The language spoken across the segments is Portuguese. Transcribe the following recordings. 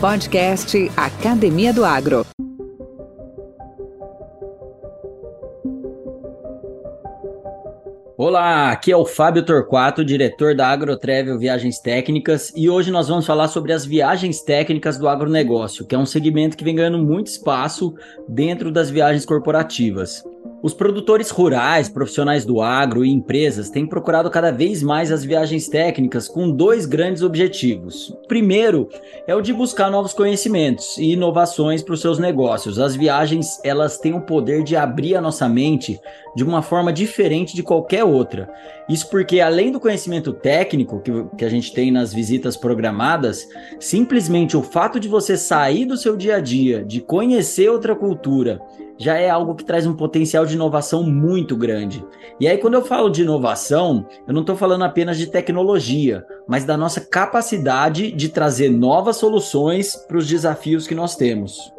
Podcast Academia do Agro. Olá, aqui é o Fábio Torquato, diretor da AgroTravel Viagens Técnicas, e hoje nós vamos falar sobre as viagens técnicas do agronegócio, que é um segmento que vem ganhando muito espaço dentro das viagens corporativas. Os produtores rurais, profissionais do agro e empresas têm procurado cada vez mais as viagens técnicas com dois grandes objetivos. O primeiro é o de buscar novos conhecimentos e inovações para os seus negócios. As viagens, elas têm o poder de abrir a nossa mente de uma forma diferente de qualquer outra. Isso porque, além do conhecimento técnico que, que a gente tem nas visitas programadas, simplesmente o fato de você sair do seu dia a dia, de conhecer outra cultura, já é algo que traz um potencial de inovação muito grande. E aí, quando eu falo de inovação, eu não estou falando apenas de tecnologia, mas da nossa capacidade de trazer novas soluções para os desafios que nós temos.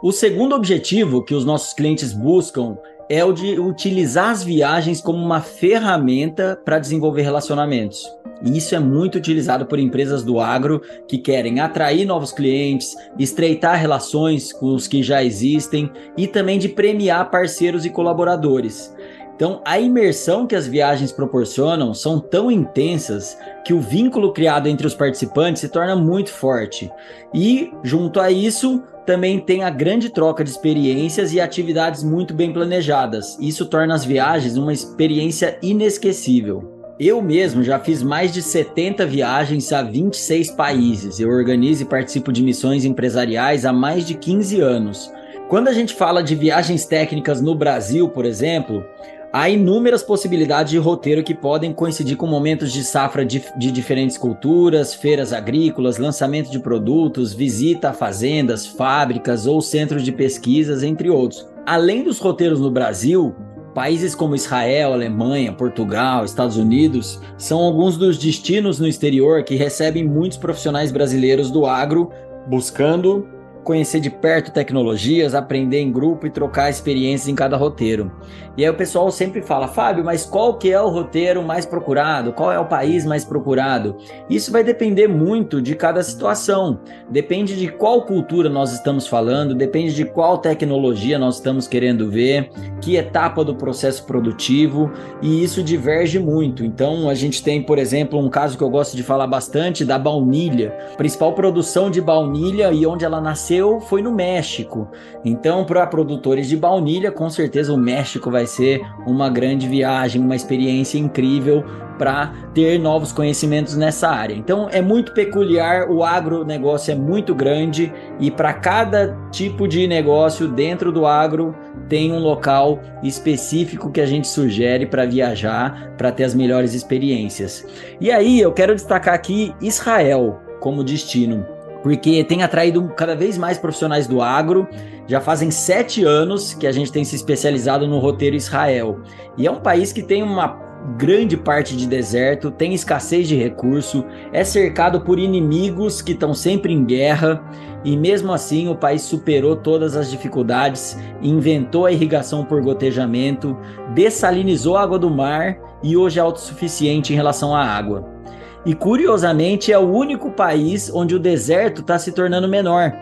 O segundo objetivo que os nossos clientes buscam é o de utilizar as viagens como uma ferramenta para desenvolver relacionamentos. E isso é muito utilizado por empresas do agro que querem atrair novos clientes, estreitar relações com os que já existem e também de premiar parceiros e colaboradores. Então, a imersão que as viagens proporcionam são tão intensas que o vínculo criado entre os participantes se torna muito forte. E, junto a isso, também tem a grande troca de experiências e atividades muito bem planejadas. Isso torna as viagens uma experiência inesquecível. Eu mesmo já fiz mais de 70 viagens a 26 países. Eu organizo e participo de missões empresariais há mais de 15 anos. Quando a gente fala de viagens técnicas no Brasil, por exemplo, há inúmeras possibilidades de roteiro que podem coincidir com momentos de safra de, de, diferentes culturas, feiras agrícolas, lançamento de produtos, visita a fazendas, fábricas ou centros de pesquisas, entre outros. Além dos roteiros no Brasil, Países como Israel, Alemanha, Portugal, Estados Unidos são alguns dos destinos no exterior que recebem muitos profissionais brasileiros do agro buscando conhecer de perto tecnologias, aprender em grupo e trocar experiências em cada roteiro. E aí o pessoal sempre fala, Fábio, mas qual que é o roteiro mais procurado? Qual é o país mais procurado? Isso vai depender muito de cada situação. Depende de qual cultura nós estamos falando, depende de qual tecnologia nós estamos querendo ver, que etapa do processo produtivo, e isso diverge muito. Então a gente tem, por exemplo, um caso que eu gosto de falar bastante da baunilha, principal produção de baunilha e onde ela nasceu nasceu foi no México. Então, para produtores de baunilha, com certeza o México vai ser uma grande viagem, uma experiência incrível para ter novos conhecimentos nessa área. Então é muito peculiar, o agronegócio é muito grande e para cada tipo de negócio dentro do agro tem um local específico que a gente sugere para viajar, para ter as melhores experiências. E aí eu quero destacar aqui Israel como destino porque tem atraído cada vez mais profissionais do agro. Já fazem sete anos que a gente tem se especializado no roteiro Israel. E é um país que tem uma grande parte de deserto, tem escassez de recurso, é cercado por inimigos que estão sempre em guerra. E mesmo assim, o país superou todas as dificuldades, inventou a irrigação por gotejamento, dessalinizou a água do mar e hoje é autossuficiente em relação à água. E curiosamente é o único país onde o deserto está se tornando menor.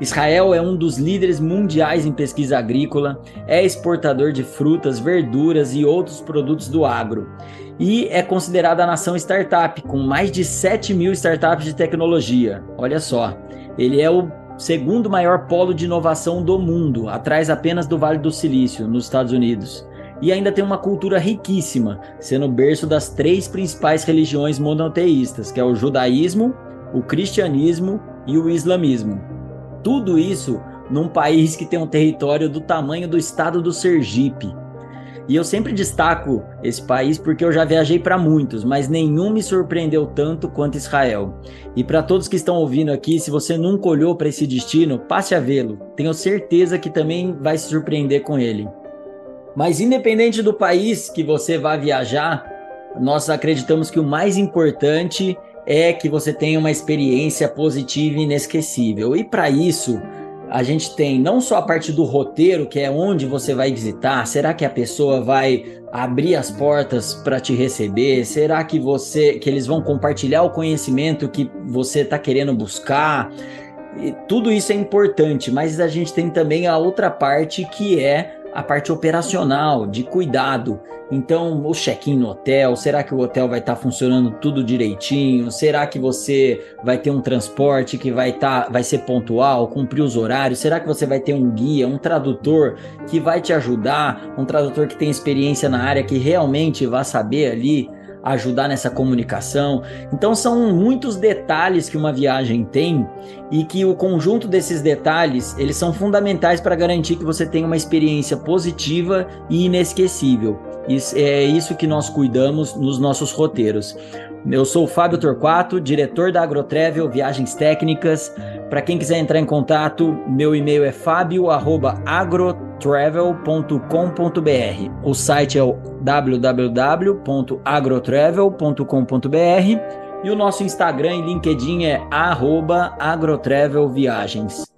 Israel é um dos líderes mundiais em pesquisa agrícola, é exportador de frutas, verduras e outros produtos do agro. E é considerada a nação startup, com mais de 7 mil startups de tecnologia. Olha só, ele é o segundo maior polo de inovação do mundo, atrás apenas do Vale do Silício, nos Estados Unidos e ainda tem uma cultura riquíssima, sendo berço das três principais religiões monoteístas, que é o judaísmo, o cristianismo e o islamismo. Tudo isso num país que tem um território do tamanho do estado do Sergipe. E eu sempre destaco esse país porque eu já viajei para muitos, mas nenhum me surpreendeu tanto quanto Israel. E para todos que estão ouvindo aqui, se você nunca olhou para esse destino, passe a vê-lo. Tenho certeza que também vai se surpreender com ele. Mas independente do país que você vá viajar, nós acreditamos que o mais importante é que você tenha uma experiência positiva e inesquecível. E para isso, a gente tem não só a parte do roteiro, que é onde você vai visitar, será que a pessoa vai abrir as portas para te receber? Será que você que eles vão compartilhar o conhecimento que você está querendo buscar? E tudo isso é importante, mas a gente tem também a outra parte que é a parte operacional, de cuidado. Então, o check-in no hotel, será que o hotel vai estar tá funcionando tudo direitinho? Será que você vai ter um transporte que vai estar tá, vai ser pontual, cumprir os horários? Será que você vai ter um guia, um tradutor que vai te ajudar, um tradutor que tem experiência na área que realmente vai saber ali ajudar nessa comunicação. Então são muitos detalhes que uma viagem tem e que o conjunto desses detalhes, eles são fundamentais para garantir que você tenha uma experiência positiva e inesquecível. É isso que nós cuidamos nos nossos roteiros. Eu sou o Fábio Torquato, diretor da Agrotravel Viagens Técnicas. Para quem quiser entrar em contato, meu e-mail é fabio@agrotravel.com.br. O site é o www.agrotravel.com.br e o nosso Instagram e LinkedIn é @agrotravelviagens.